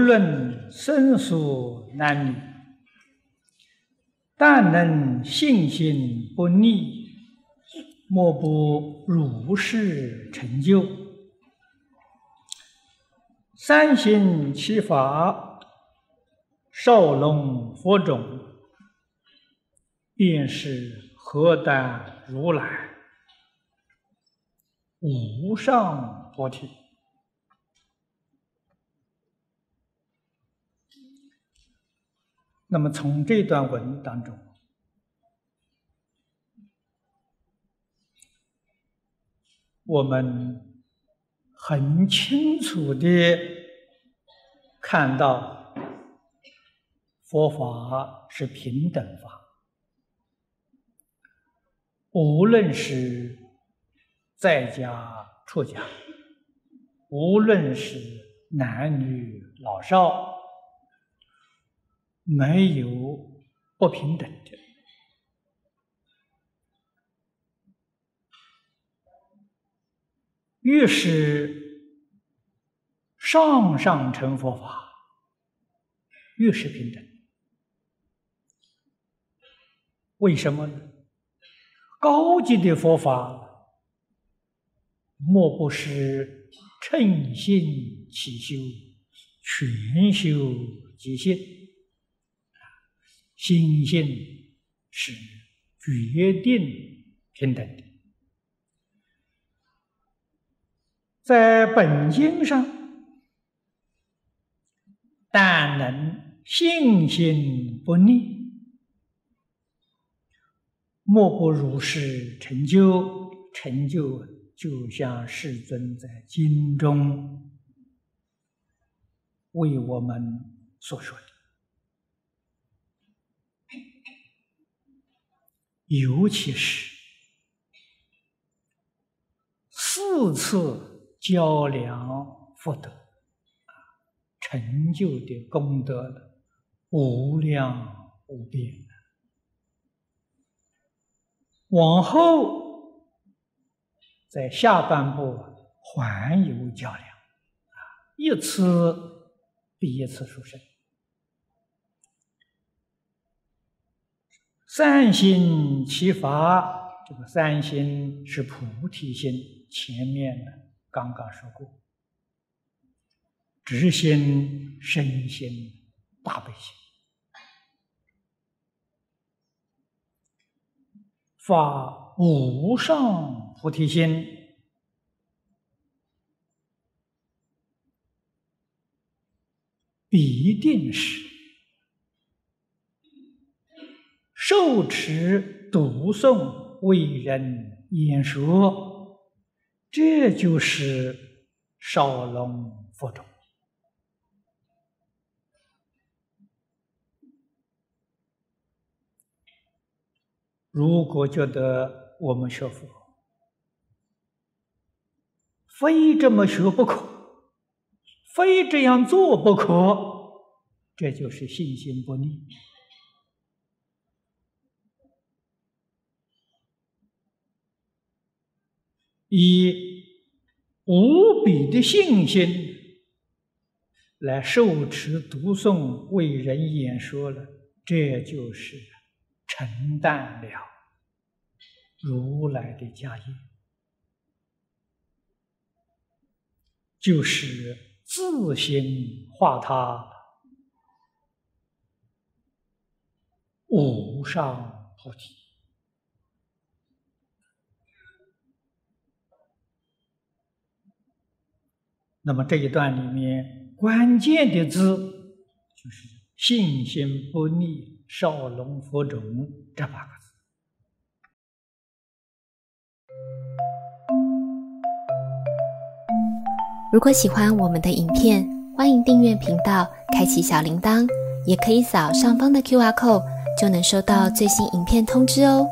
无论生死男女，但能信心不逆，莫不如是成就。三行七法，少龙佛种，便是何等如来无上菩提。那么，从这段文当中，我们。很清楚的看到，佛法是平等法，无论是在家出家，无论是男女老少，没有不平等的。越是上上乘佛法，越是平等。为什么呢？高级的佛法，莫不是称心起修，全修即心，心性是决定平等的。在本经上，但能信心不逆，莫不如是成就。成就就像世尊在经中为我们所说的，尤其是四次。较量福德，成就的功德无量无边。往后在下半部还有较量，啊，一次比一次殊胜。善心其法，这个善心是菩提心，前面的。刚刚说过，直心、身心、大悲心，发无上菩提心，必定是受持读诵为人演说。这就是少龙佛种。如果觉得我们学佛非这么学不可，非这样做不可，这就是信心不立。以无比的信心来受持读诵为人演说了，这就是承担了如来的家业，就是自行化他无上菩提。那么这一段里面关键的字就是“信心不逆，少龙佛种”这八个字。如果喜欢我们的影片，欢迎订阅频道，开启小铃铛，也可以扫上方的 Q R code，就能收到最新影片通知哦。